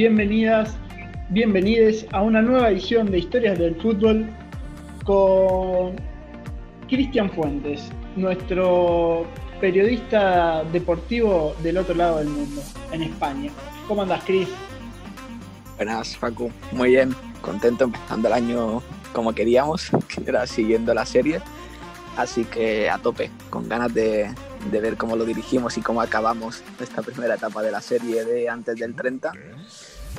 Bienvenidas, bienvenides a una nueva edición de Historias del Fútbol con Cristian Fuentes, nuestro periodista deportivo del otro lado del mundo, en España. ¿Cómo andas, Cris? Buenas, Facu. Muy bien, contento empezando el año como queríamos, que era siguiendo la serie. Así que a tope, con ganas de, de ver cómo lo dirigimos y cómo acabamos esta primera etapa de la serie de antes del 30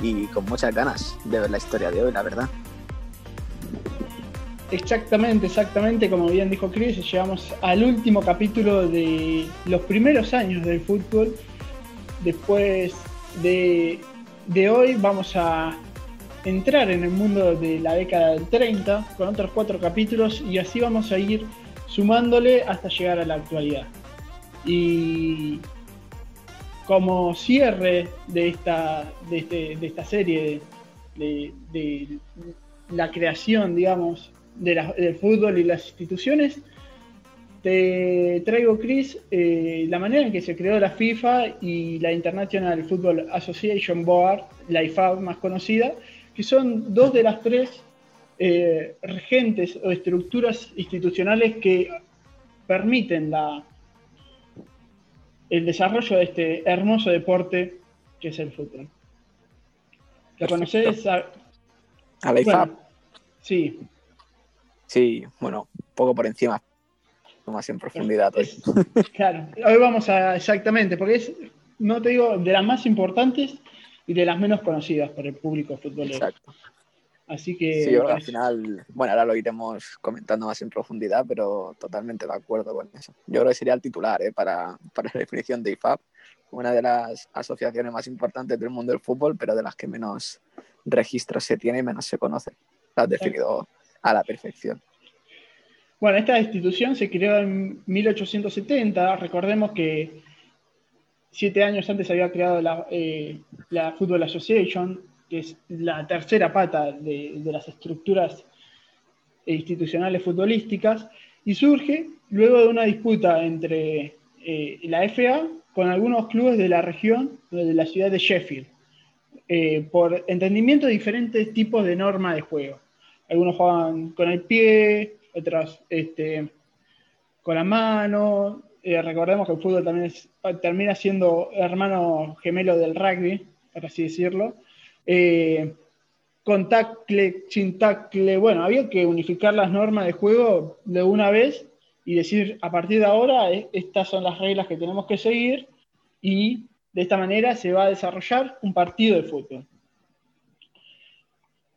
y con muchas ganas de ver la historia de hoy, la verdad. Exactamente, exactamente, como bien dijo Chris, llegamos al último capítulo de los primeros años del fútbol. Después de, de hoy vamos a entrar en el mundo de la década del 30 con otros cuatro capítulos y así vamos a ir sumándole hasta llegar a la actualidad. Y como cierre de esta, de, este, de esta serie, de, de, la creación, digamos, del fútbol y las instituciones, te traigo, Chris, eh, la manera en que se creó la FIFA y la International Football Association Board, la IFAB más conocida, que son dos de las tres eh, regentes o estructuras institucionales que permiten la, el desarrollo de este hermoso deporte que es el fútbol. ¿Lo conoces? A, la IFAB. sí. Sí, bueno, un poco por encima, más en profundidad hoy. Claro, hoy vamos a exactamente, porque es, no te digo, de las más importantes y de las menos conocidas por el público futbolero. Exacto. Así que. Sí, al final, bueno, ahora lo iremos comentando más en profundidad, pero totalmente de acuerdo con eso. Yo creo que sería el titular ¿eh? para, para la definición de IFAB, una de las asociaciones más importantes del mundo del fútbol, pero de las que menos registros se tiene y menos se conoce. Lo has definido a la perfección. Bueno, esta institución se creó en 1870. Recordemos que siete años antes había creado la, eh, la Football Association, que es la tercera pata de, las estructuras institucionales futbolísticas, y surge luego de una disputa entre eh, la FA con algunos clubes de la región, de la ciudad de Sheffield, eh, por entendimiento de diferentes tipos de normas de juego. Algunos juegan con el pie, otros este, con la mano. Eh, recordemos que el fútbol también termina siendo hermano gemelo del rugby, por así decirlo eh, con tackle, sin tackle. Bueno, había que unificar las normas de juego de una vez y decir, a partir de ahora, eh, estas son las reglas que tenemos que seguir y de esta manera se va a desarrollar un partido de fútbol.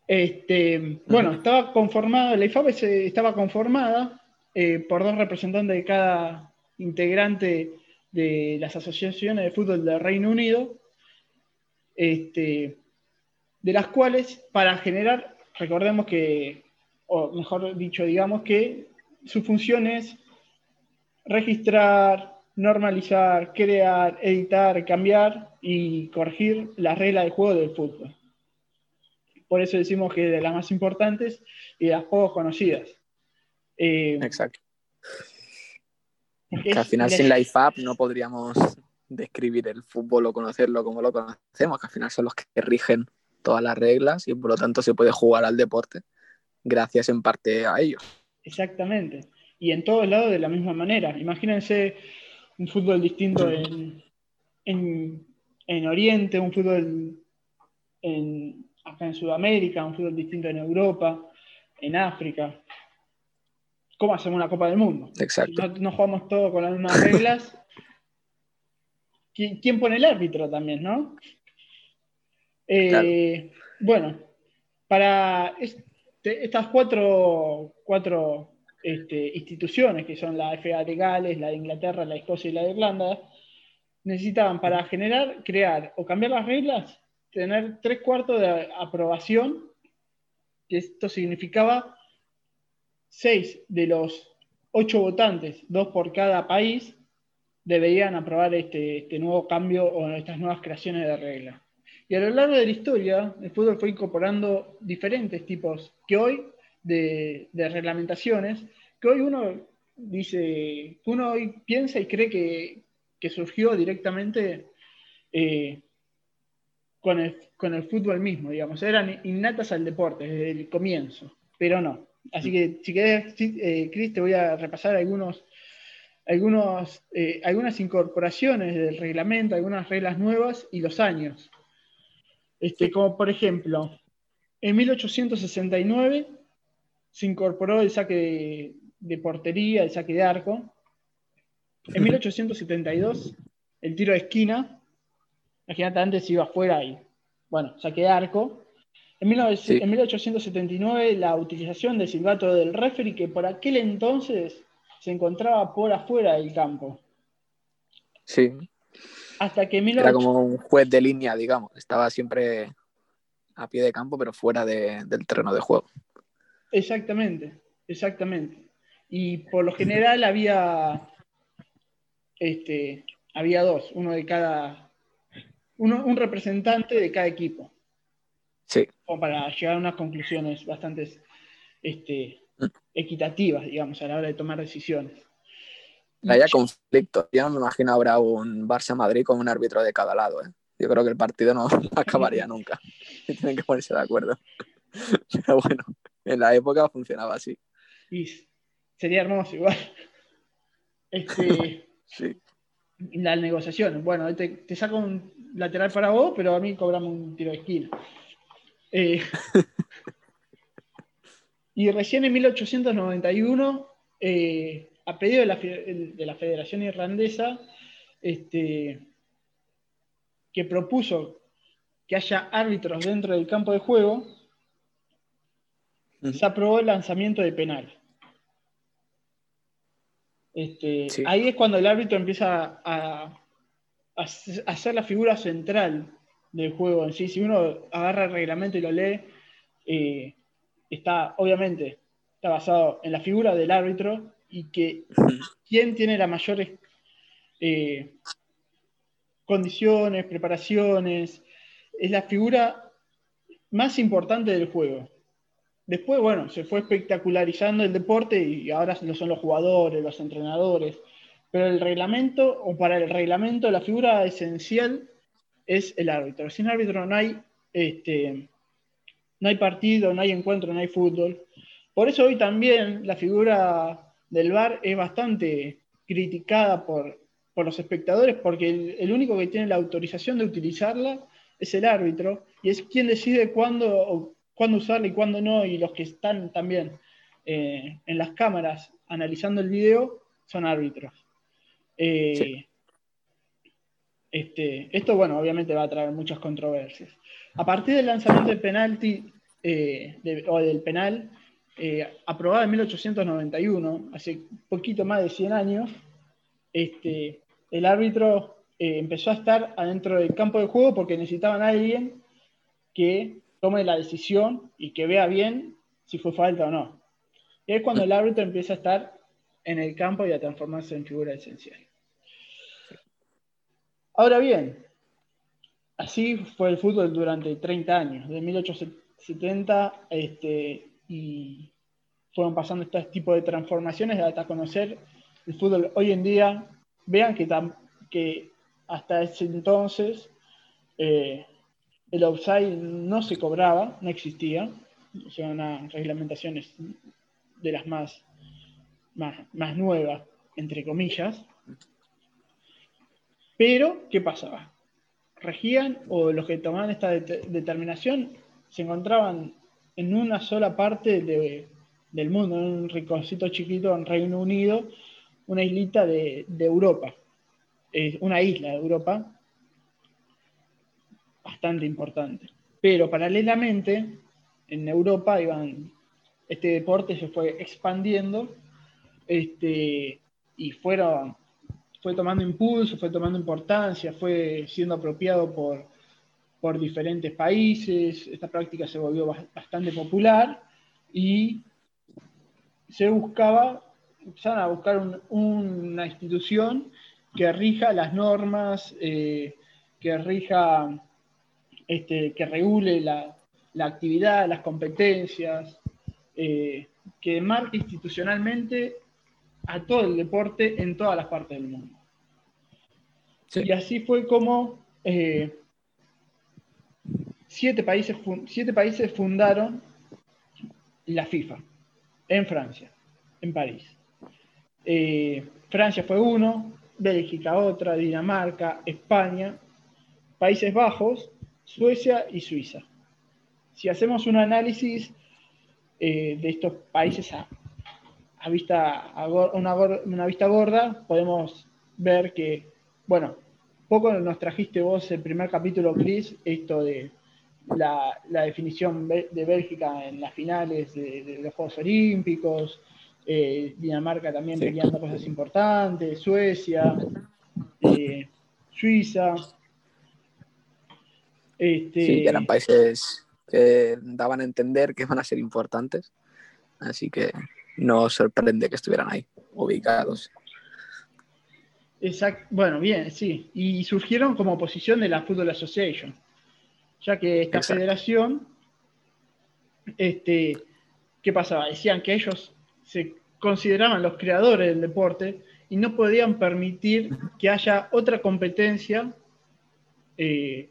Este, bueno, estaba conformada, la IFAB estaba conformada eh, por dos representantes de cada integrante de las asociaciones de fútbol del Reino Unido. Este, de las cuales para generar, recordemos que, o mejor dicho, digamos que su función es registrar, normalizar, crear, editar, cambiar y corregir las reglas del juego del fútbol. Por eso decimos que es de las más importantes y de las juegos conocidas. Eh, Exacto. Que al final sin la IFAP no podríamos describir el fútbol o conocerlo como lo conocemos, que al final son los que rigen todas las reglas y por lo tanto se puede jugar al deporte gracias en parte a ellos. Exactamente. Y en todos lados de la misma manera. Imagínense un fútbol distinto en, en, Oriente, un fútbol en, acá en Sudamérica, un fútbol distinto en Europa, en África. ¿Cómo hacemos una Copa del Mundo? Exacto. no, jugamos todos con las mismas reglas. ¿Quién pone el árbitro también, no? Eh, bueno, para estas cuatro, este, instituciones, que son la FA de Gales, la de Inglaterra, la de Escocia y la de Irlanda, necesitaban para generar, crear o cambiar las reglas, tener tres cuartos de aprobación, que esto significaba seis de los ocho votantes, dos por cada país, deberían aprobar este, este nuevo cambio o estas nuevas creaciones de reglas. Y a lo largo de la historia, el fútbol fue incorporando diferentes tipos que hoy de, reglamentaciones, que hoy uno dice, uno hoy piensa y cree que, surgió directamente eh, con el, con el fútbol mismo, digamos. Eran innatas al deporte desde el comienzo, pero no. Así que si querés, eh, Cris, te voy a repasar algunos, algunos, eh, algunas incorporaciones del reglamento, algunas reglas nuevas y los años. Este, como por ejemplo, en 1869 se incorporó el saque de, portería, el saque de arco. En 1872 el tiro de esquina. Imagínate, antes iba afuera y, bueno, saque de arco. En, 1879 la utilización del silbato del referee que por aquel entonces se encontraba por afuera del campo. Sí. Hasta que Era como un juez de línea, digamos. Estaba siempre a pie de campo, pero fuera del terreno de juego. Exactamente, exactamente. Y por lo general había, este, había dos, uno de cada, uno, un representante de cada equipo. Sí. Como para llegar a unas conclusiones bastante este, mm. equitativas, digamos, a la hora de tomar decisiones. Haya conflicto. Yo no me imagino ahora un Barça-Madrid con un árbitro de cada lado. ¿eh? Yo creo que el partido no acabaría nunca. Y tienen que ponerse de acuerdo. Pero bueno, en la época funcionaba así. Y sería hermoso igual. Este, sí. Las negociaciones. Bueno, te, te, saco un lateral para vos, pero a mí cobramos un tiro de esquina. Eh, y recién en 1891, eh, a pedido de la, de la Federación Irlandesa, este, que propuso que haya árbitros dentro del campo de juego, se aprobó el lanzamiento de penal. Este, ahí es cuando el árbitro empieza a, a, ser la figura central del juego en sí. Si uno agarra el reglamento y lo lee, eh, está, obviamente, está basado en la figura del árbitro y que quién tiene las mayores eh, condiciones, preparaciones, es la figura más importante del juego. Después, bueno, se fue espectacularizando el deporte y ahora lo son los jugadores, los entrenadores. Pero el reglamento, o para el reglamento, la figura esencial es el árbitro. Sin árbitro no hay, este, no hay partido, no hay encuentro, no hay fútbol. Por eso hoy también la figura del VAR es bastante criticada por, los espectadores, porque el, único que tiene la autorización de utilizarla es el árbitro y es quien decide cuándo cuándo usarla y cuándo no, y los que están también eh, en las cámaras analizando el video son árbitros. Eh, este, esto, bueno, obviamente va a traer muchas controversias. A partir del lanzamiento del penalti, eh, o del penal, aprobado en 1891, hace poquito más de 100 años, este, el árbitro empezó a estar adentro del campo de juego porque necesitaban a alguien que tome la decisión y que vea bien si fue falta o no. Y es cuando el árbitro empieza a estar en el campo y a transformarse en figura esencial. Ahora bien, así fue el fútbol durante 30 años, de 1870 este, y fueron pasando este tipo de transformaciones hasta conocer el fútbol hoy en día. Vean que, que hasta ese entonces eh, el offside no se cobraba, no existía, o sea, una reglamentaciones de las más, más, nuevas, entre comillas. Pero, ¿qué pasaba? Regían o los que tomaban esta determinación se encontraban en una sola parte del mundo, en un rinconcito chiquito en Reino Unido, una islita de, Europa, una isla de Europa, bastante importante. Pero paralelamente, en Europa iban, este deporte se fue expandiendo este, y fueron, fue tomando impulso, fue tomando importancia, fue siendo apropiado por, por diferentes países, esta práctica se volvió bastante popular y se buscaba, empezaron a buscar una institución que rija las normas, eh, que rija este, que regule la, actividad, las competencias, eh, que marque institucionalmente a todo el deporte en todas las partes del mundo. Y así fue como eh, siete países, siete países fundaron la FIFA en Francia, en París. Eh, Francia fue uno, Bélgica otra, Dinamarca, España, Países Bajos, Suecia y Suiza. Si hacemos un análisis eh, de estos países a, vista, una, vista gorda, podemos ver que, bueno, poco nos trajiste vos el primer capítulo, Chris, esto de la, definición de Bélgica en las finales de, los Juegos Olímpicos, eh, Dinamarca también peleando cosas importantes, Suecia, eh, Suiza. Este, sí, eran países que daban a entender que van a ser importantes, así que no sorprende que estuvieran ahí, ubicados. Exacto. Bueno, bien, sí. Y surgieron como oposición de la Football Association ya que esta federación, este, ¿qué pasaba? Decían que ellos se consideraban los creadores del deporte y no podían permitir que haya otra competencia eh,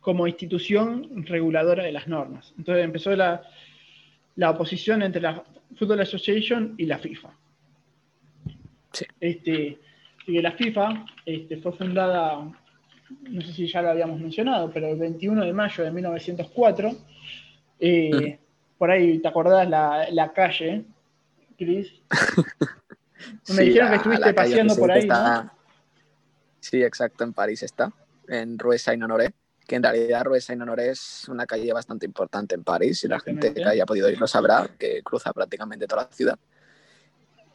como institución reguladora de las normas. Entonces empezó la, oposición entre la Football Association y la FIFA. Sí. Este, y la FIFA este, fue fundada no sé si ya lo habíamos mencionado, pero el 21 de mayo de 1904, eh, por ahí te acordás la, calle, Chris. Me dijeron que estuviste paseando por ahí. Sí, exacto, en París está, en Rue Saint-Honoré, que en realidad Rue Saint-Honoré es una calle bastante importante en París y la gente que haya podido ir lo sabrá, que cruza prácticamente toda la ciudad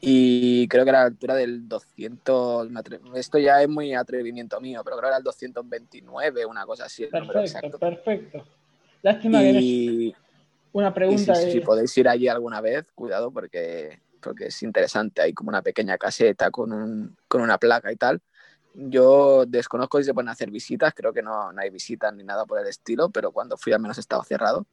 y creo que era la altura del 200, esto ya es muy atrevimiento mío, pero creo que era el 229, una cosa así. El perfecto, perfecto. Lástima que una pregunta. si, podéis ir allí alguna vez, cuidado porque, porque es interesante. Hay como una pequeña caseta con, un, con una placa y tal. Yo desconozco si se pueden hacer visitas, creo que no, no hay visitas ni nada por el estilo, pero cuando fui al menos estaba cerrado.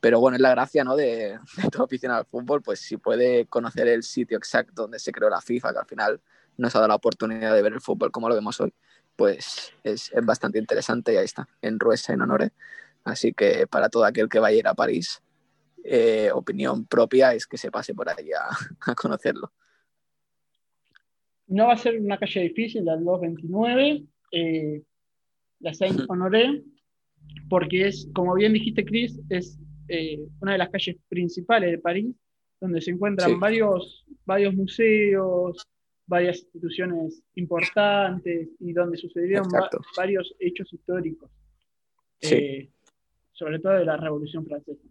Pero bueno, es la gracia ¿no? de, de todo aficionado al fútbol, pues si puede conocer el sitio exacto donde se creó la FIFA, que al final nos ha dado la oportunidad de ver el fútbol como lo vemos hoy, pues es, es bastante interesante y ahí está, en Ruesa, en Honore. Así que para todo aquel que vaya a ir a París, eh, opinión propia es que se pase por ahí a, a, conocerlo. No va a ser una calle difícil, la 229, eh, la Saint Honoré, porque es, como bien dijiste, Chris, es eh, una de las calles principales de París, donde se encuentran varios, varios museos, varias instituciones importantes y donde sucedieron varios hechos históricos, eh, sobre todo de la Revolución Francesa.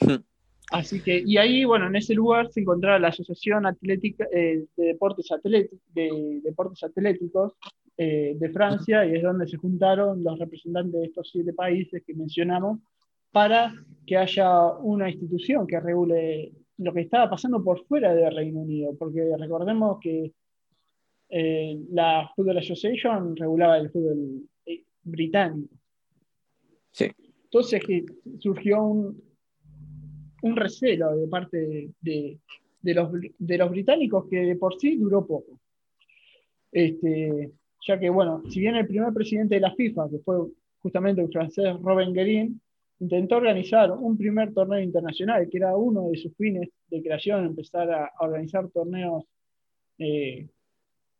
Hmm. Así que, y ahí, bueno, en ese lugar se encontraba la Asociación Atlética eh, de, Deportes de Deportes Atléticos de Francia, y es donde se juntaron los representantes de estos siete países que mencionamos para que haya una institución que regule lo que estaba pasando por fuera del Reino Unido, porque recordemos que eh, la Football Association regulaba el fútbol eh, británico. Sí. Entonces que surgió un, un recelo de parte de, los, de, los, británicos que de por sí duró poco. Este, ya que, bueno, si bien el primer presidente de la FIFA, que fue justamente el francés Robin Guerin, intentó organizar un primer torneo internacional, que era uno de sus fines de creación, empezar a, organizar torneos eh,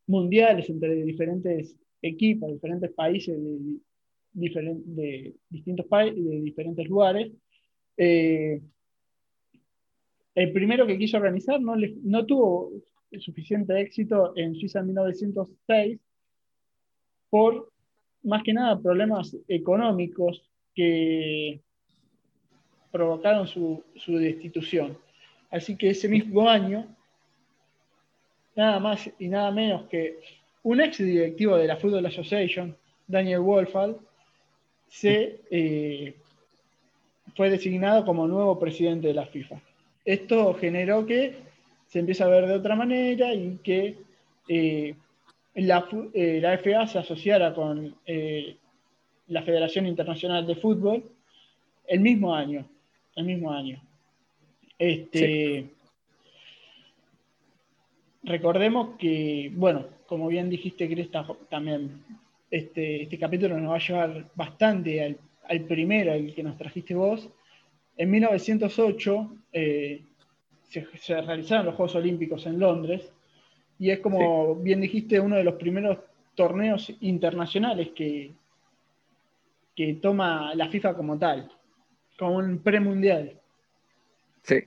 mundiales entre diferentes equipos, diferentes países de, de distintos países, de diferentes lugares. Eh, el primero que quiso organizar no, no tuvo suficiente éxito en Suiza en 1906 por más que nada problemas económicos que provocaron su, destitución. Así que ese mismo año, nada más y nada menos que un ex directivo de la Football Association, Daniel Wolfall, se, eh, fue designado como nuevo presidente de la FIFA. Esto generó que se empiece a ver de otra manera y que eh, la, eh, la, FA se asociara con la Federación Internacional de Fútbol el mismo año el mismo año. Este, Recordemos que, bueno, como bien dijiste, Cresta, también este, este capítulo nos va a llevar bastante al primero, el que nos trajiste vos, en 1908 eh, se, realizaron los Juegos Olímpicos en Londres y es como bien dijiste uno de los primeros torneos internacionales que, que toma la FIFA como tal, como un premundial. Sí.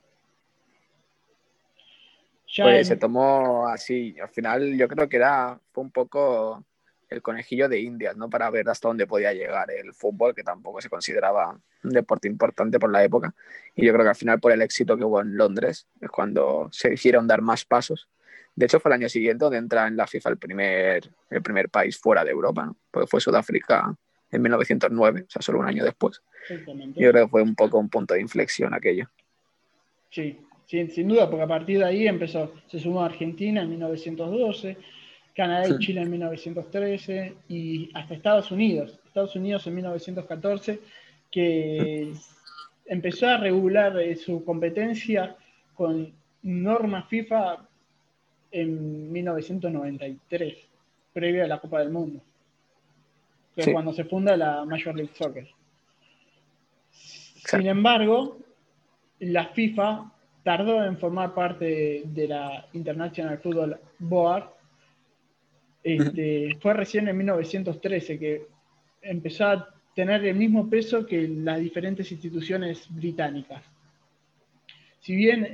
pues se tomó así, al final yo creo que era, fue un poco el conejillo de Indias, ¿no? Para ver hasta dónde podía llegar el fútbol, que tampoco se consideraba un deporte importante por la época. Y yo creo que al final, por el éxito que hubo en Londres, es cuando se hicieron dar más pasos. De hecho, fue el año siguiente donde entra en la FIFA el primer, el primer país fuera de Europa, ¿no? Porque fue Sudáfrica en 1909, o sea, solo un año después. Yo creo que fue un poco un punto de inflexión aquello. Sí, sin, sin duda, porque a partir de ahí empezó, se sumó a Argentina en 1912 Canadá y Chile en 1913 y hasta Estados Unidos. Estados Unidos en 1914, que empezó a regular eh, su competencia con normas FIFA en 1993, previo a la Copa del Mundo, que es cuando se funda la Major League Soccer. Sin embargo, la FIFA tardó en formar parte de la International Football Board este, fue recién en 1913 que empezó a tener el mismo peso que las diferentes instituciones británicas. Si bien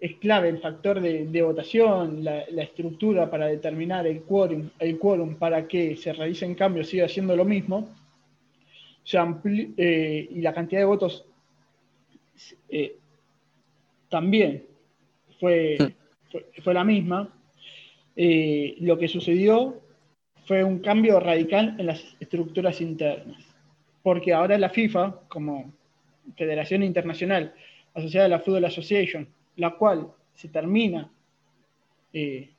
es clave el factor de, votación, la, estructura para determinar el quórum, el quórum para que se realicen cambios sigue siendo lo mismo, eh, y la cantidad de votos eh, también fue, fue la misma, eh, lo que sucedió fue un cambio radical en las estructuras internas, porque ahora la FIFA, como Federación Internacional asociada a la Football Association, la cual se termina eh,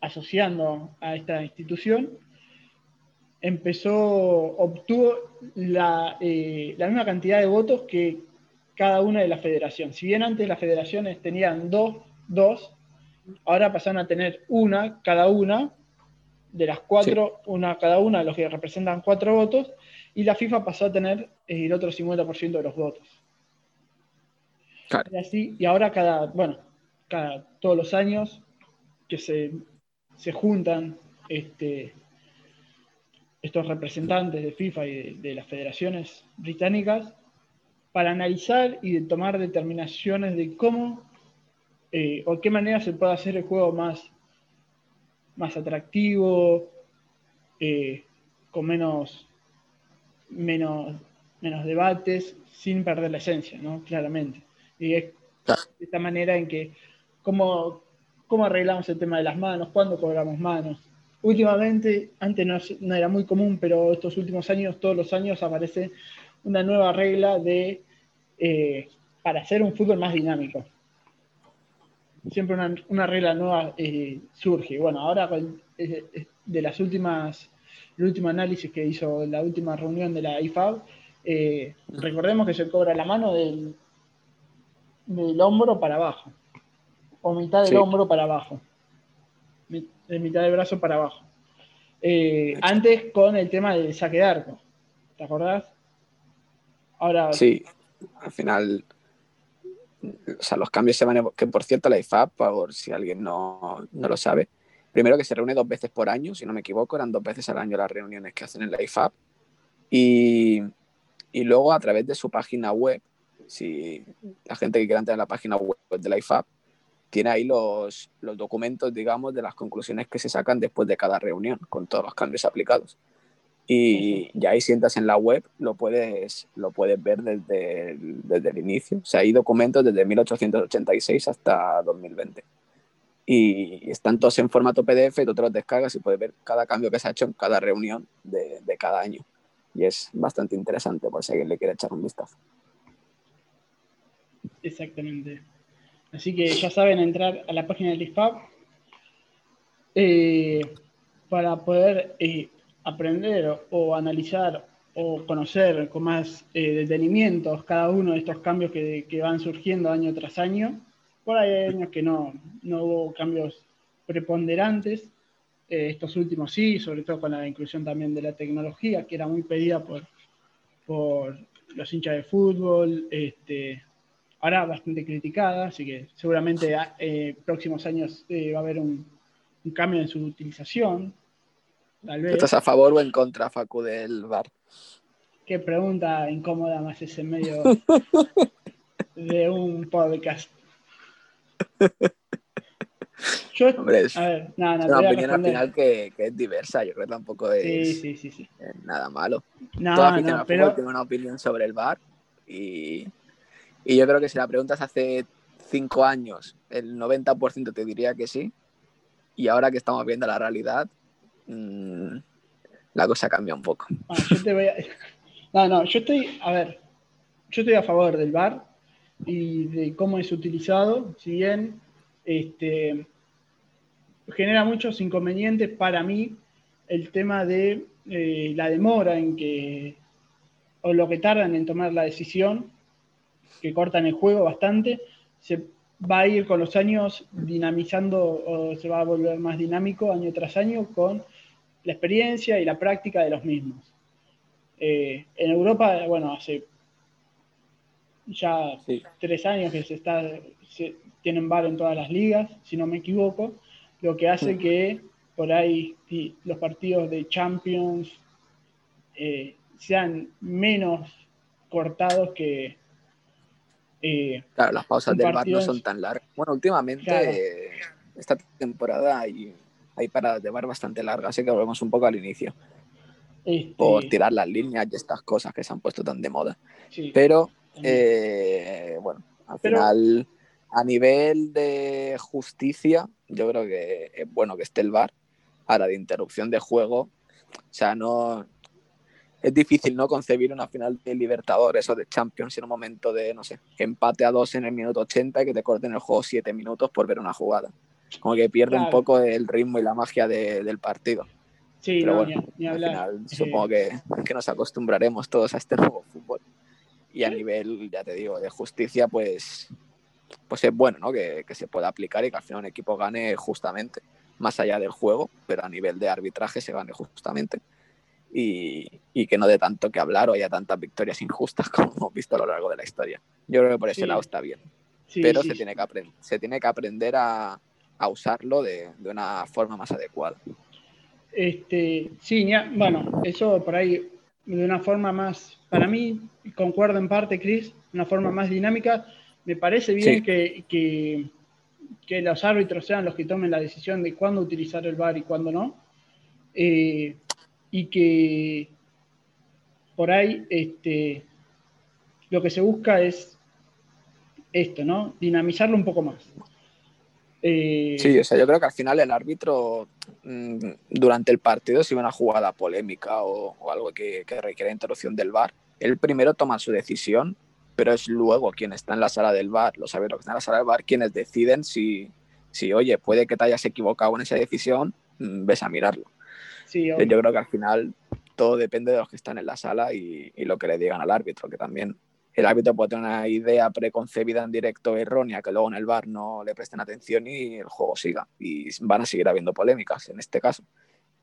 asociando a esta institución, empezó, obtuvo la, eh, la, misma cantidad de votos que cada una de las federaciones. Si bien antes las federaciones tenían dos, dos ahora pasaron a tener una cada una, de las cuatro, una cada una, los que representan cuatro votos, y la FIFA pasó a tener eh, el otro 50% de los votos. Y, así, ahora cada, bueno, cada, todos los años que se, juntan este, estos representantes de FIFA y de, las federaciones británicas para analizar y tomar determinaciones de cómo eh, o qué manera se puede hacer el juego más, más atractivo, eh, con menos, menos, menos debates, sin perder la esencia, ¿no? Claramente. Y es esta manera en que, ¿cómo, cómo arreglamos el tema de las manos? ¿Cuándo cobramos manos? Últimamente, antes no, era muy común, pero estos últimos años, todos los años aparece una nueva regla de, eh, para hacer un fútbol más dinámico siempre una, regla nueva eh, surge. Bueno, ahora de las últimas, el último análisis que hizo la última reunión de la IFAB, eh, recordemos que se cobra la mano del, del hombro para abajo, o mitad del hombro para abajo, de mitad del brazo para abajo. antes con el tema del saque de arco, ¿te acordás? Ahora. Sí, al final o sea, los cambios se van a, que por cierto la IFAB, por si alguien no, no, lo sabe, primero que se reúne dos veces por año, si no me equivoco, eran dos veces al año las reuniones que hacen en la IFAB, y, y luego a través de su página web, si la gente que quiera entrar en la página web de la IFAB, tiene ahí los, los documentos, digamos, de las conclusiones que se sacan después de cada reunión, con todos los cambios aplicados. Y ya ahí sientas en la web, lo puedes, lo puedes ver desde el, desde el inicio. O sea, hay documentos desde 1886 hasta 2020. Y están todos en formato PDF, tú te los descargas y puedes ver cada cambio que se ha hecho en cada reunión de, de cada año. Y es bastante interesante por si alguien le quiere echar un vistazo. Exactamente. Así que ya saben entrar a la página del IFAB eh, para poder eh, aprender o analizar o conocer con más eh, detenimientos cada uno de estos cambios que, van surgiendo año tras año. Por ahí hay años que no, no hubo cambios preponderantes, eh, estos últimos sí, sobre todo con la inclusión también de la tecnología, que era muy pedida por, por los hinchas de fútbol, este, ahora bastante criticada, así que seguramente en próximos años va a haber un, un cambio en su utilización. ¿Estás a favor o en contra, Facu, del VAR? Qué pregunta incómoda más ese medio de un podcast. Yo, es, a ver, no, no, una opinión al final que, que, es diversa, yo creo que tampoco es sí, sí, sí, nada malo. No, Toda no, pero... tiene una opinión sobre el VAR y, y yo creo que si la preguntas hace cinco años, el 90% te diría que sí, y ahora que estamos viendo la realidad, mmm, la cosa cambia un poco. yo. No, no, yo estoy, a ver, yo estoy a favor del VAR y de cómo es utilizado, si bien este, genera muchos inconvenientes para mí el tema de eh, la demora en que, o lo que tardan en tomar la decisión, que cortan el juego bastante, se va a ir con los años dinamizando o se va a volver más dinámico año tras año con la experiencia y la práctica de los mismos. Eh, en Europa, bueno, hace ya tres años que se está, tienen VAR en todas las ligas, si no me equivoco, lo que hace que por ahí los partidos de Champions eh, sean menos cortados que, eh, claro, las pausas del bar no son tan largas. Bueno, últimamente, esta temporada hay, hay paradas de bar bastante largas, así que volvemos un poco al inicio. Este por tirar las líneas y estas cosas que se han puesto tan de moda. Pero, eh, bueno, al final, a nivel de justicia, yo creo que es bueno que esté el bar. Ahora, de interrupción de juego, o sea, no, es difícil no concebir una final de Libertadores o de Champions en un momento de, no sé, empate a dos en el minuto 80 y que te corten el juego siete minutos por ver una jugada. Como que pierde un poco el ritmo y la magia del partido. Sí, Pero bueno, ni, al final supongo que, que, nos acostumbraremos todos a este nuevo fútbol. Y a nivel, ya te digo, de justicia, pues, pues es bueno ¿no? que, que se pueda aplicar y que al final un equipo gane justamente, más allá del juego, pero a nivel de arbitraje se gane justamente y, que no dé tanto que hablar o haya tantas victorias injustas como hemos visto a lo largo de la historia. Yo creo que por ese lado está bien. Pero se, Tiene que se tiene que aprender a, usarlo de, una forma más adecuada. Este, sí, bueno, eso por ahí de una forma más, para mí, concuerdo en parte, Chris, una forma más dinámica. Me parece bien que, que, los árbitros sean los que tomen la decisión de cuándo utilizar el VAR y cuándo no. Eh, y que por ahí este, lo que se busca es esto, ¿no? Dinamizarlo un poco más. Eh, sí, o sea, yo creo que al final el árbitro mm, durante el partido, si una jugada polémica o, algo que, que, requiere interrupción del VAR, él primero toma su decisión, pero es luego quien está en la sala del VAR, los árbitros que están en la sala del VAR, quienes deciden si, si, oye, puede que te hayas equivocado en esa decisión, mm, ves a mirarlo. Yo creo que al final todo depende de los que están en la sala y, lo que le digan al árbitro, que también el árbitro puede tener una idea preconcebida en directo errónea que luego en el bar no le presten atención y el juego siga. Y van a seguir habiendo polémicas en este caso.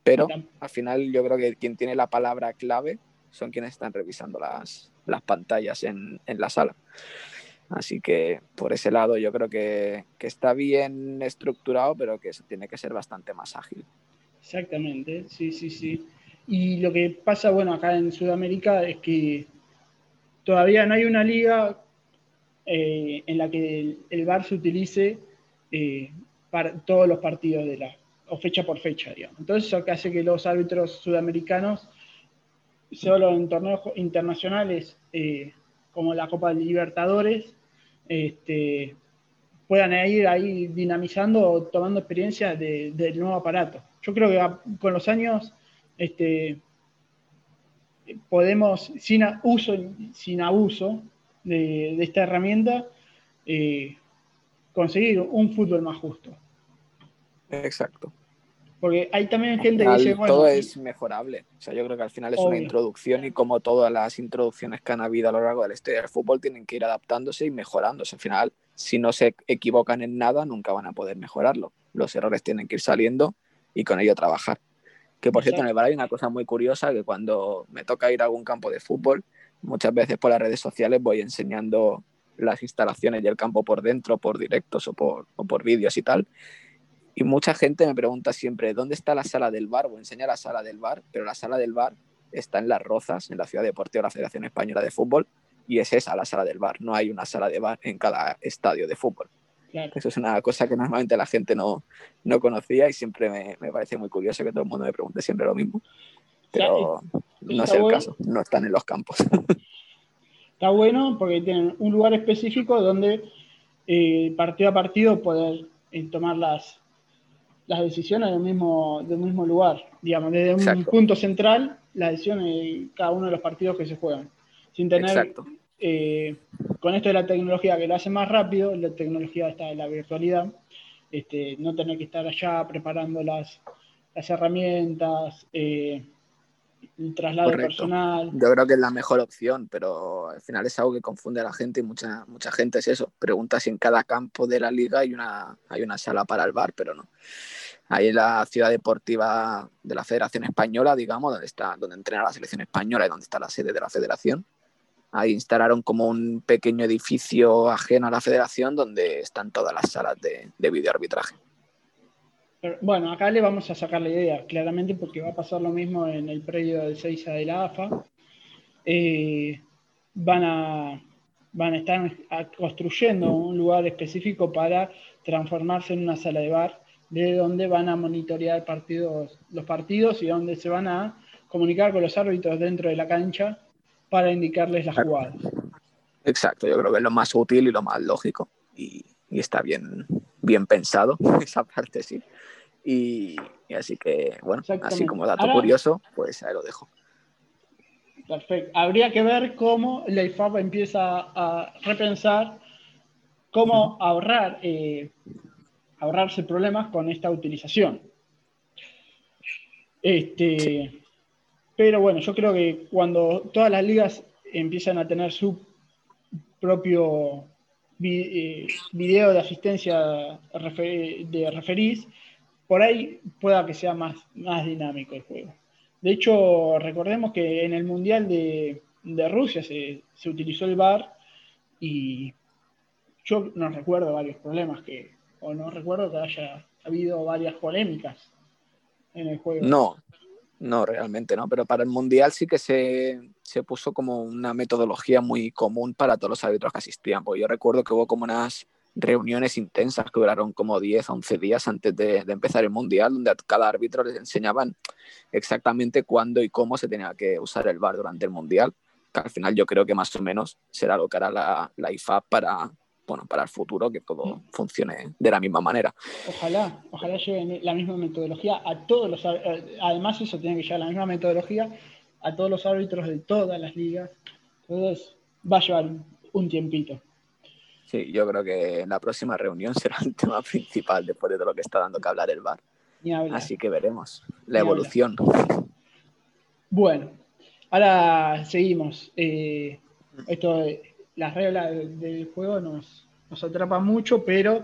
Pero al final yo creo que quien tiene la palabra clave son quienes están revisando las, las pantallas en, en, la sala. Así que por ese lado yo creo que, que está bien estructurado, pero que eso tiene que ser bastante más ágil. Exactamente, sí, sí, sí. Y lo que pasa, bueno, acá en Sudamérica es que todavía no hay una liga eh, en la que el, VAR se utilice eh, para todos los partidos de la, o fecha por fecha, digamos. Entonces eso que hace que los árbitros sudamericanos, solo en torneos internacionales eh, como la Copa de Libertadores, este, puedan ir ahí dinamizando o tomando experiencia del nuevo aparato yo creo que con los años este, podemos, sin uso, sin abuso de, esta herramienta, eh, conseguir un fútbol más justo. Exacto. Porque hay también gente que dice, bueno, todo es mejorable. O sea, yo creo que al final es una introducción y como todas las introducciones que han habido a lo largo de la historia del fútbol tienen que ir adaptándose y mejorándose. Al final, si no se equivocan en nada, nunca van a poder mejorarlo. Los errores tienen que ir saliendo y con ello trabajar. Que por cierto, en el bar hay una cosa muy curiosa, que cuando me toca ir a algún campo de fútbol, muchas veces por las redes sociales voy enseñando las instalaciones y el campo por dentro, por directos o por, o por vídeos y tal. Y mucha gente me pregunta siempre, ¿dónde está la sala del bar? O enseña la sala del bar, pero la sala del bar está en Las Rozas, en la Ciudad Deportiva de la Federación Española de Fútbol, y es esa la sala del bar, no hay una sala de bar en cada estadio de fútbol. Eso es una cosa que normalmente la gente no, no conocía y siempre me, me, parece muy curioso que todo el mundo me pregunte siempre lo mismo. Pero no es el caso, no están en los campos. Está bueno porque tienen un lugar específico donde eh, partido a partido poder eh, tomar las, las decisiones del mismo, del mismo lugar. Digamos, desde un punto central, las decisiones de cada uno de los partidos que se juegan. Sin tener eh, con esto de la tecnología que lo hace más rápido, la tecnología está en la virtualidad, este, no tener que estar allá preparando las, las herramientas, eh, el traslado personal. Yo creo que es la mejor opción, pero al final es algo que confunde a la gente y mucha, mucha gente es eso. Pregunta si en cada campo de la liga hay una, hay una sala para el bar, pero no. Ahí en la ciudad deportiva de la Federación Española, digamos, donde está, donde entrena la selección española y donde está la sede de la federación, Ahí instalaron como un pequeño edificio ajeno a la federación donde están todas las salas de, de videoarbitraje. Bueno, acá le vamos a sacar la idea, claramente, porque va a pasar lo mismo en el predio del Seiza de la AFA. Eh, van, a, van a estar construyendo un lugar específico para transformarse en una sala de bar, de donde van a monitorear partidos, los partidos y donde se van a comunicar con los árbitros dentro de la cancha para indicarles las jugadas. Exacto, yo creo que es lo más útil y lo más lógico. Y, está bien, bien pensado, esa parte sí. Y, así que, bueno, así como dato curioso, pues ahí lo dejo. Perfecto. Habría que ver cómo la IFAB empieza a repensar cómo ahorrar, eh, ahorrarse problemas con esta utilización. Este, pero bueno, yo creo que cuando todas las ligas empiezan a tener su propio eh, video de asistencia de referís, por ahí pueda que sea más, más dinámico el juego. De hecho, recordemos que en el Mundial de, Rusia se, utilizó el VAR y yo no recuerdo varios problemas que, o no recuerdo que haya habido varias polémicas en el juego. No, no, realmente no, pero para el Mundial sí que se, puso como una metodología muy común para todos los árbitros que asistían. Porque yo recuerdo que hubo como unas reuniones intensas que duraron como 10, 11 días antes de, empezar el Mundial, donde a cada árbitro les enseñaban exactamente cuándo y cómo se tenía que usar el VAR durante el Mundial, al final yo creo que más o menos será lo que hará la, la IFAB para, bueno, para el futuro que todo mm. funcione de la misma manera. Ojalá, ojalá lleven la misma metodología a todos los eh, además eso tiene que llevar la misma metodología a todos los árbitros de todas las ligas. Entonces va a llevar un tiempito. Sí, yo creo que la próxima reunión será el tema principal después de todo lo que está dando que hablar el VAR. Así que veremos la evolución. Bueno, ahora seguimos. Eh, esto las reglas del juego nos, nos atrapan mucho, pero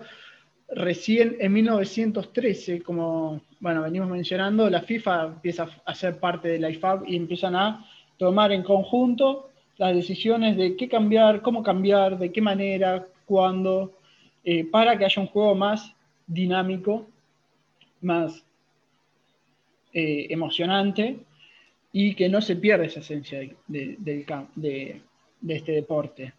recién en 1913, como bueno, venimos mencionando, la FIFA empieza a ser parte de la IFAB y empiezan a tomar en conjunto las decisiones de qué cambiar, cómo cambiar, de qué manera, cuándo, eh, para que haya un juego más dinámico, más eh, emocionante y que no se pierda esa esencia de, de, de este deporte.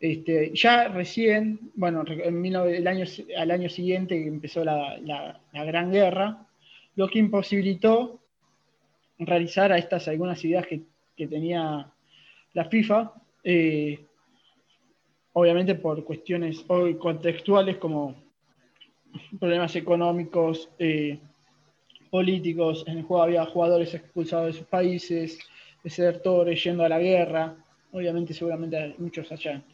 Este, ya recién, bueno, en el año, al año siguiente empezó la, Gran Guerra, lo que imposibilitó realizar a estas algunas ideas que, tenía la FIFA, eh, obviamente por cuestiones hoy contextuales como problemas económicos, eh, políticos, en el juego había jugadores expulsados de sus países, desertores yendo a la guerra, obviamente seguramente muchos hayan,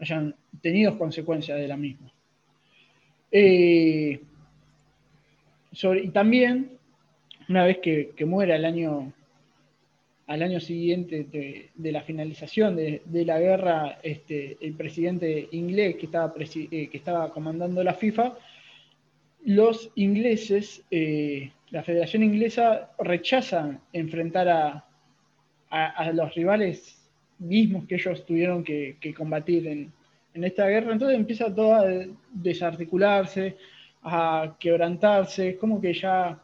hayan tenido consecuencias de la misma. Eh, y también, una vez que, muera el año, al año siguiente de, la finalización de, la guerra, este, el presidente inglés que estaba, eh, que estaba comandando la FIFA, los ingleses, eh, la Federación Inglesa rechaza enfrentar a, los rivales mismos que ellos tuvieron que, combatir en, esta guerra. Entonces empieza todo a desarticularse, a quebrantarse, como que ya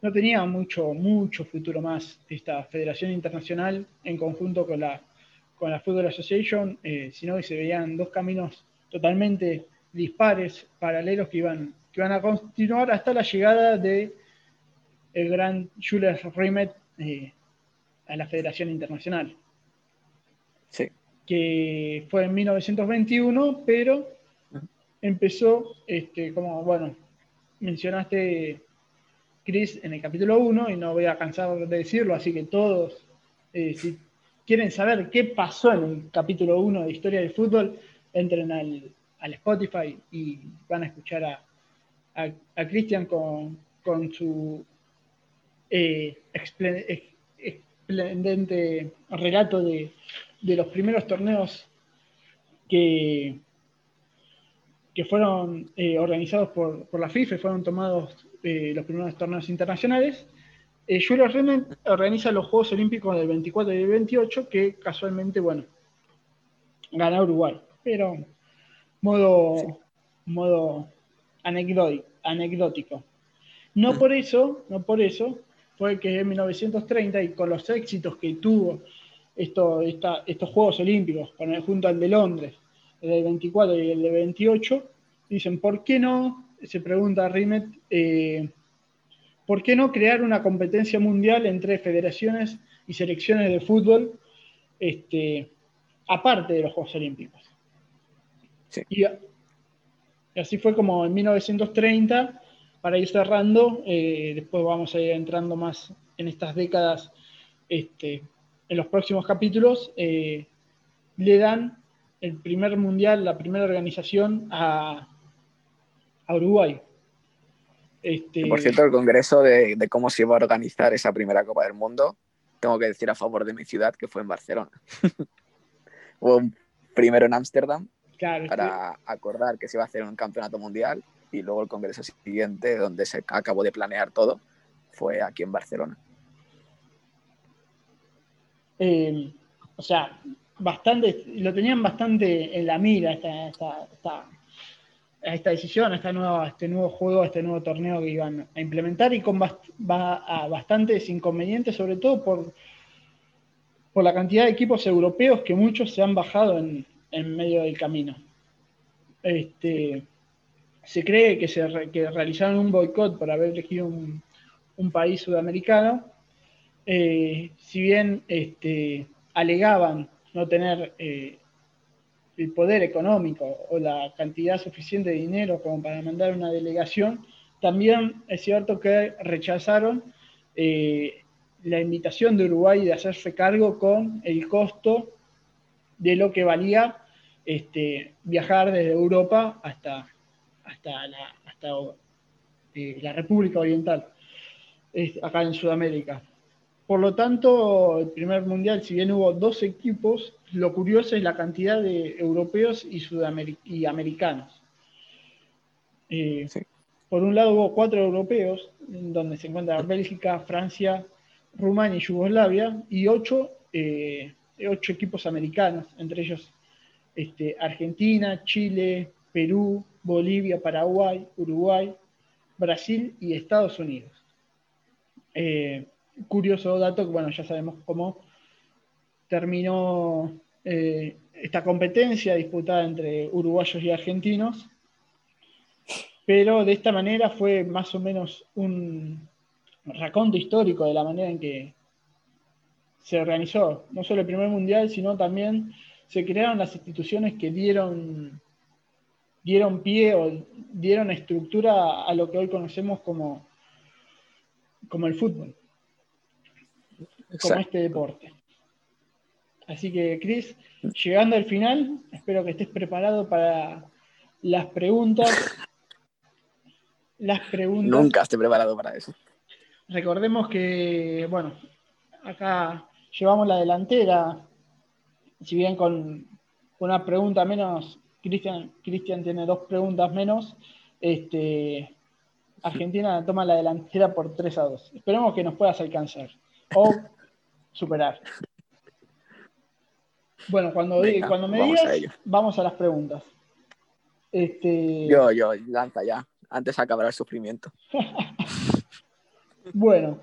no tenía mucho, mucho futuro más esta Federación Internacional en conjunto con la, con la Football Association, eh, sino que se veían dos caminos totalmente dispares, paralelos que iban, que iban a continuar hasta la llegada de el gran Jules Rimet eh, a la Federación Internacional. Sí. Que fue en 1921, pero empezó, este, como, bueno, mencionaste Chris en el capítulo 1 y no voy a cansar de decirlo, así que todos, eh, si quieren saber qué pasó en el capítulo 1 de Historia del Fútbol, entren al, Spotify y van a escuchar a, a, Cristian con, su eh, esplendente relato de, los primeros torneos que, que fueron eh, organizados por, por, la FIFA, fueron tomados eh, los primeros torneos internacionales. Eh, Remen organiza los Juegos Olímpicos del 24 y del 28, que casualmente, bueno, gana Uruguay, pero modo, modo anecdótico. No por eso, no por eso, fue que en 1930 y con los éxitos que tuvo esto, estos Juegos Olímpicos, con el, junto al de Londres, el del 24 y el del 28, dicen, ¿por qué no se pregunta Rimet, eh, ¿por qué no crear una competencia mundial entre federaciones y selecciones de fútbol este, aparte de los Juegos Olímpicos? Y, así fue como en 1930, para ir cerrando, eh, después vamos a ir entrando más en estas décadas, este, en los próximos capítulos, eh, le dan el primer mundial, la primera organización a, a Uruguay. Este... Por cierto, el congreso de, cómo se iba a organizar esa primera Copa del Mundo, tengo que decir a favor de mi ciudad que fue en Barcelona. Hubo un primero en Ámsterdam para acordar que se iba a hacer un campeonato mundial y luego el congreso siguiente, donde se acabó de planear todo, fue aquí en Barcelona. Eh, o sea, bastante, lo tenían bastante en la mira esta, esta, a esta decisión, a, esta nueva, este nuevo juego, a este nuevo torneo que iban a implementar y con bastantes inconvenientes, sobre todo por, por la cantidad de equipos europeos que muchos se han bajado en, medio del camino. Este, se cree que, se realizaron un boicot por haber elegido un, país sudamericano, eh, si bien este, alegaban no tener eh, el poder económico o la cantidad suficiente de dinero como para mandar una delegación, también es cierto que rechazaron eh, la invitación de Uruguay de hacerse cargo con el costo de lo que valía este, viajar desde Europa hasta, hasta, la, la República Oriental, acá en Sudamérica. Por lo tanto, el primer mundial, si bien hubo dos equipos, lo curioso es la cantidad de europeos y, y americanos. Eh, por un lado hubo cuatro europeos, donde se encuentran Bélgica, Francia, Rumania y Yugoslavia, y ocho, eh, ocho equipos americanos, entre ellos este, Argentina, Chile, Perú, Bolivia, Paraguay, Uruguay, Brasil y Estados Unidos. Eh, curioso dato, que bueno, ya sabemos cómo terminó eh, esta competencia disputada entre uruguayos y argentinos, pero de esta manera fue más o menos un raconto histórico de la manera en que se organizó, no solo el primer mundial, sino también se crearon las instituciones que dieron, dieron pie o dieron estructura a lo que hoy conocemos como, como el fútbol como este deporte. Así que, Chris, llegando al final, espero que estés preparado para las preguntas. Las preguntas. Nunca estoy preparado para eso. Recordemos que, bueno, acá llevamos la delantera, si bien con una pregunta menos, Cristian tiene dos preguntas menos, este, Argentina toma la delantera por 3 a 2. Esperemos que nos puedas alcanzar o superar. Bueno, cuando, cuando me digas, vamos a las preguntas. Este... Yo, yo, lanza ya. Antes acabará el sufrimiento. bueno,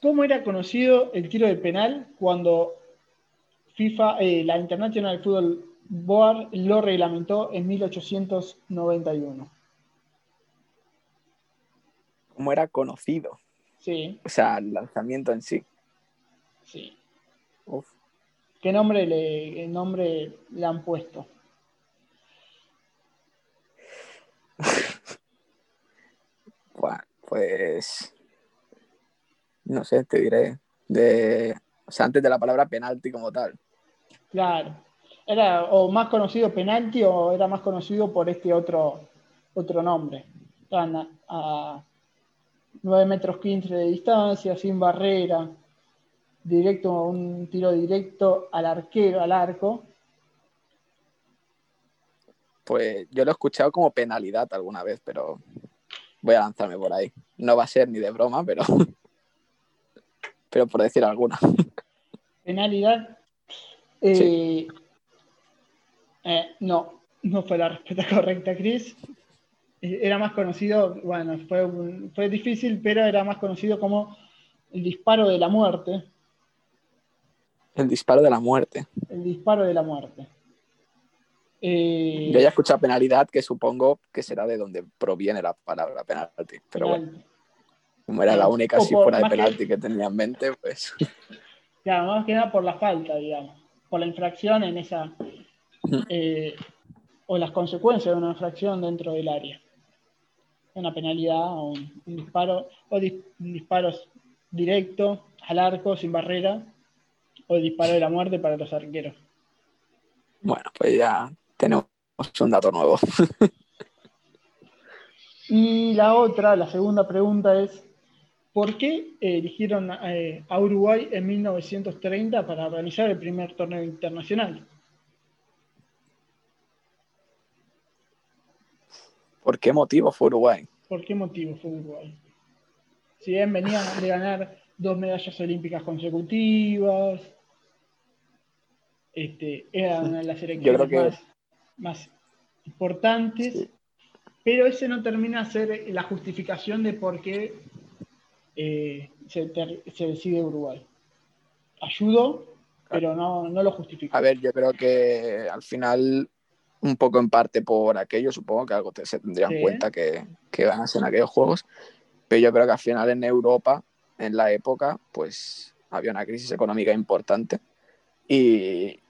¿cómo era conocido el tiro de penal cuando FIFA, eh, la International Football Board, lo reglamentó en 1891? ¿Cómo era conocido? Sí. O sea, el lanzamiento en sí. Sí. ¿Qué nombre le, nombre le han puesto? pues no sé, te diré de o sea, antes de la palabra penalti como tal. Claro. Era o más conocido penalti o era más conocido por este otro otro nombre. Estaban a, 9 metros 15 de distancia, sin barrera, directo, un tiro directo al arquero, al arco. Pues yo lo he escuchado como penalidad alguna vez, pero voy a lanzarme por ahí. No va a ser ni de broma, pero, pero por decir alguna. Penalidad. Eh, eh, no, no fue la respuesta correcta, Chris. Eh, era más conocido, bueno, fue, fue difícil, pero era más conocido como el disparo de la muerte. El disparo de la muerte. El disparo de la muerte. Eh, Yo ya he escuchado penalidad, que supongo que será de donde proviene la palabra penalti. Pero bueno, como era la única si fuera de penalti que... tenía en mente, pues. Claro, más que nada por la falta, digamos. Por la infracción en esa. Eh, o las consecuencias de una infracción dentro del área. Una penalidad o un, disparo, o un disparo directo al arco sin barrera, o el disparo de la muerte para los arqueros. Bueno, pues ya tenemos un dato nuevo. y la otra, la segunda pregunta es, ¿por qué eligieron eh, a Uruguay en 1930 para realizar el primer torneo internacional? ¿Por qué motivo fue Uruguay? ¿Por qué motivo fue Uruguay? Si bien venían de ganar dos medallas olímpicas consecutivas, este, era una de las elecciones más, importantes, pero ese no termina de ser la justificación de por qué eh, se, decide Uruguay. Ayudó, pero no, lo justifica. A ver, yo creo que al final, un poco en parte por aquello, supongo que algo se tendría en cuenta que, que ser en aquellos juegos, pero yo creo que al final en Europa, en la época, pues había una crisis económica importante y,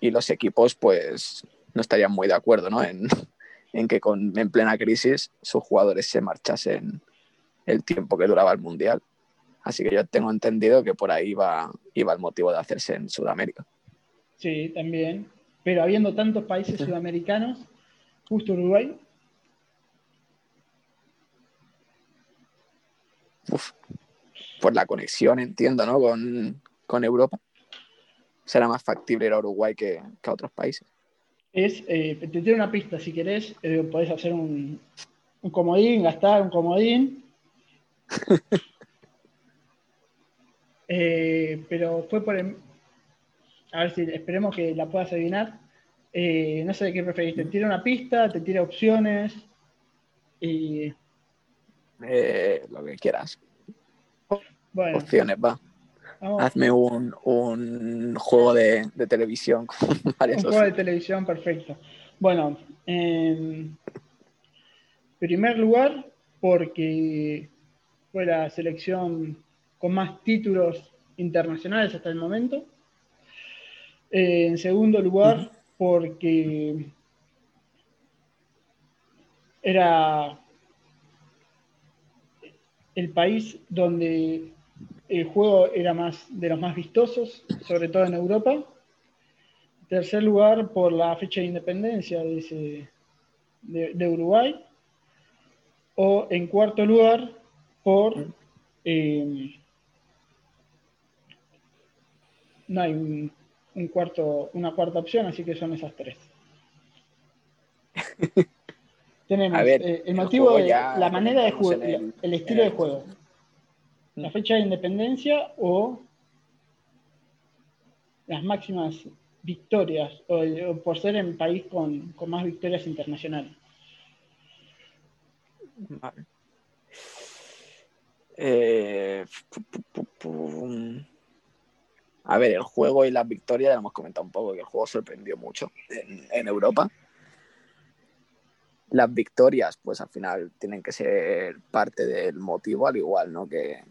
y los equipos pues no estarían muy de acuerdo ¿no? en, que con, en plena crisis sus jugadores se marchasen el tiempo que duraba el Mundial. Así que yo tengo entendido que por ahí iba, iba el motivo de hacerse en Sudamérica. Sí, también. Pero habiendo tantos países sudamericanos, justo Uruguay. Uf, por la conexión, entiendo, ¿no? Con, con Europa será más factible ir a Uruguay que, a otros países. Es, eh, te tiro una pista, si querés, eh, podés hacer un, comodín, gastar un comodín. Eh, pero fue por... a ver si esperemos que la puedas adivinar. no sé qué preferís, te tira una pista, te tira opciones. Y... lo que quieras. Opciones, va. Hazme un, juego de, televisión Un juego de televisión, perfecto. Bueno, en primer lugar, porque fue la selección con más títulos internacionales hasta el momento. En segundo lugar, porque era el país donde el juego era más de los más vistosos, sobre todo en Europa. Tercer lugar, por la fecha de independencia de, Uruguay. O en cuarto lugar, por... Eh, no hay un, cuarto, una cuarta opción, así que son esas tres. Tenemos eh, el motivo de la manera de jugar, el, estilo de juego, la fecha de independencia o las máximas victorias, o, por ser el país con, más victorias internacionales. Eh, a ver, el juego y las victorias, ya hemos comentado un poco que el juego sorprendió mucho en Europa las victorias, pues al final tienen que ser parte del motivo, al igual ¿no? que,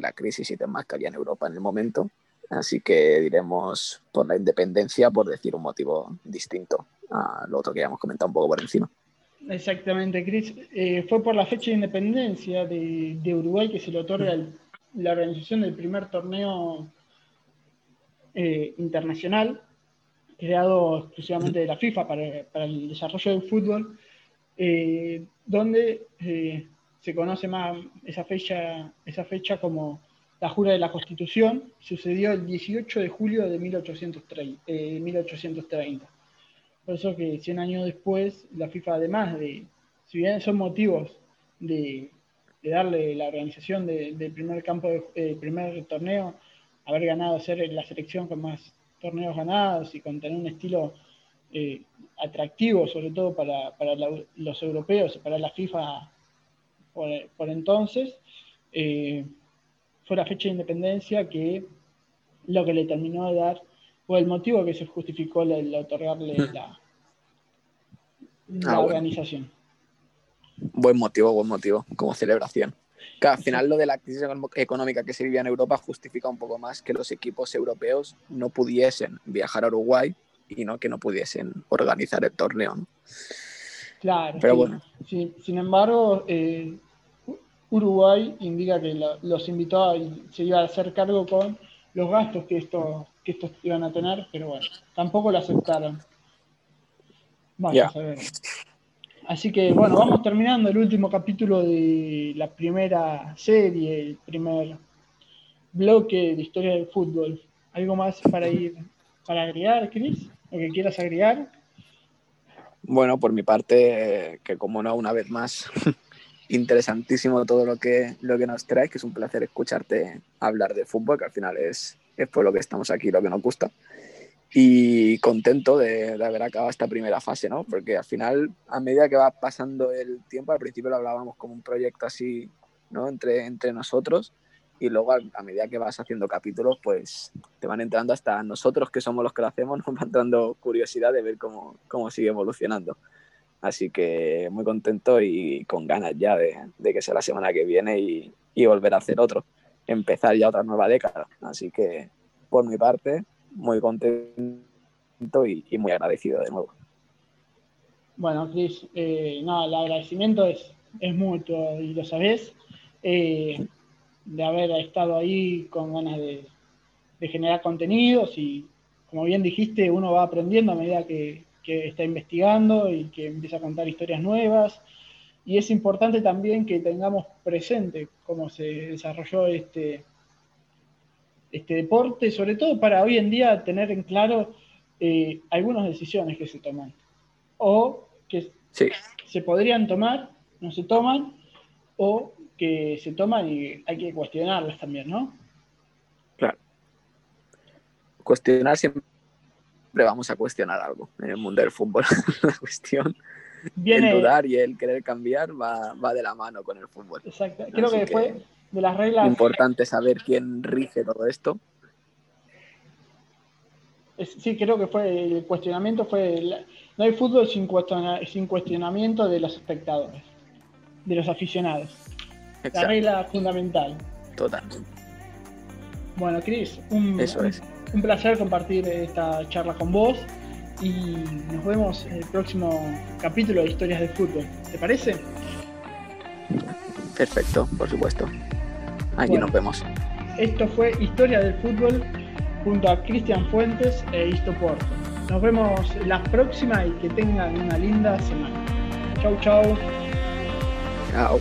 la crisis y demás que había en Europa en el momento. Así que diremos por la independencia, por decir un motivo distinto a lo otro que ya hemos comentado un poco por encima. Exactamente, Cris. Eh, fue por la fecha de independencia de, Uruguay que se le otorga la organización del primer torneo eh, internacional creado exclusivamente de la FIFA para, para el desarrollo del fútbol eh, donde eh, se conoce más esa fecha, esa fecha como la jura de la Constitución, sucedió el 18 de julio de 1830. 1830. Eh, Por eso que 100 años después, la FIFA, además de, si bien son motivos de, darle la organización del primer campo, del primer torneo, haber ganado, ser la selección con más torneos ganados y con tener un estilo eh, atractivo, sobre todo para, los europeos y para la FIFA por, entonces, eh, fue la fecha de independencia que lo que le terminó de dar, o el motivo que se justificó el, otorgarle mm. la, ah, organización. Buen motivo, buen motivo, como celebración. Al final lo de la crisis económica que se vivía en Europa justifica un poco más que los equipos europeos no pudiesen viajar a Uruguay y no que no pudiesen organizar el torneo. Claro. Pero bueno. sin embargo, eh, Uruguay indica que los invitó y se iba a hacer cargo con los gastos que, esto, que estos iban a tener, pero bueno, tampoco lo aceptaron. Vamos a ver. Así que bueno, vamos terminando el último capítulo de la primera serie, el primer bloque de historia del fútbol. ¿Algo más para ir para agregar, Cris? ¿O que quieras agregar? Bueno, por mi parte, que como no, una vez más, interesantísimo todo lo que, lo que nos traes, que es un placer escucharte hablar de fútbol, que al final es, es por lo que estamos aquí, lo que nos gusta. Y contento de, de, haber acabado esta primera fase, ¿no? Porque al final, a medida que va pasando el tiempo, al principio lo hablábamos como un proyecto así, ¿no? Entre, entre nosotros, y luego a, medida que vas haciendo capítulos, pues te van entrando hasta nosotros que somos los que lo hacemos, nos va entrando curiosidad de ver cómo, cómo sigue evolucionando. Así que muy contento y con ganas ya de, de que sea la semana que viene y, y, volver a hacer otro, empezar ya otra nueva década. Así que por mi parte, muy contento y, y muy agradecido de nuevo. Bueno, Cris, eh, el agradecimiento es, es mutuo y lo sabés. Eh, de haber estado ahí con ganas de, generar contenidos y, como bien dijiste, uno va aprendiendo a medida que, está investigando y que empieza a contar historias nuevas. Y es importante también que tengamos presente cómo se desarrolló este, este deporte, sobre todo para hoy en día tener en claro eh, algunas decisiones que se toman o que se podrían tomar, no se toman, o que se toman y hay que cuestionarlas también, ¿no? Claro. Cuestionar siempre vamos a cuestionar algo en el mundo del fútbol. la cuestión, Viene... el dudar y el querer cambiar va, de la mano con el fútbol. Exacto. Creo que, fue de las reglas. Importante saber quién rige todo esto. sí, creo que fue el cuestionamiento fue no hay fútbol sin, sin cuestionamiento de los espectadores, de los aficionados. La regla fundamental. Totalmente. Bueno, Cris, un, un, placer compartir esta charla con vos y nos vemos en el próximo capítulo de Historias del Fútbol. ¿Te parece? Perfecto, por supuesto. Aquí nos vemos. Esto fue Historia del Fútbol junto a Cristian Fuentes e Isto Porto. Nos vemos la próxima y que tengan una linda semana. Chau, chau. Chao.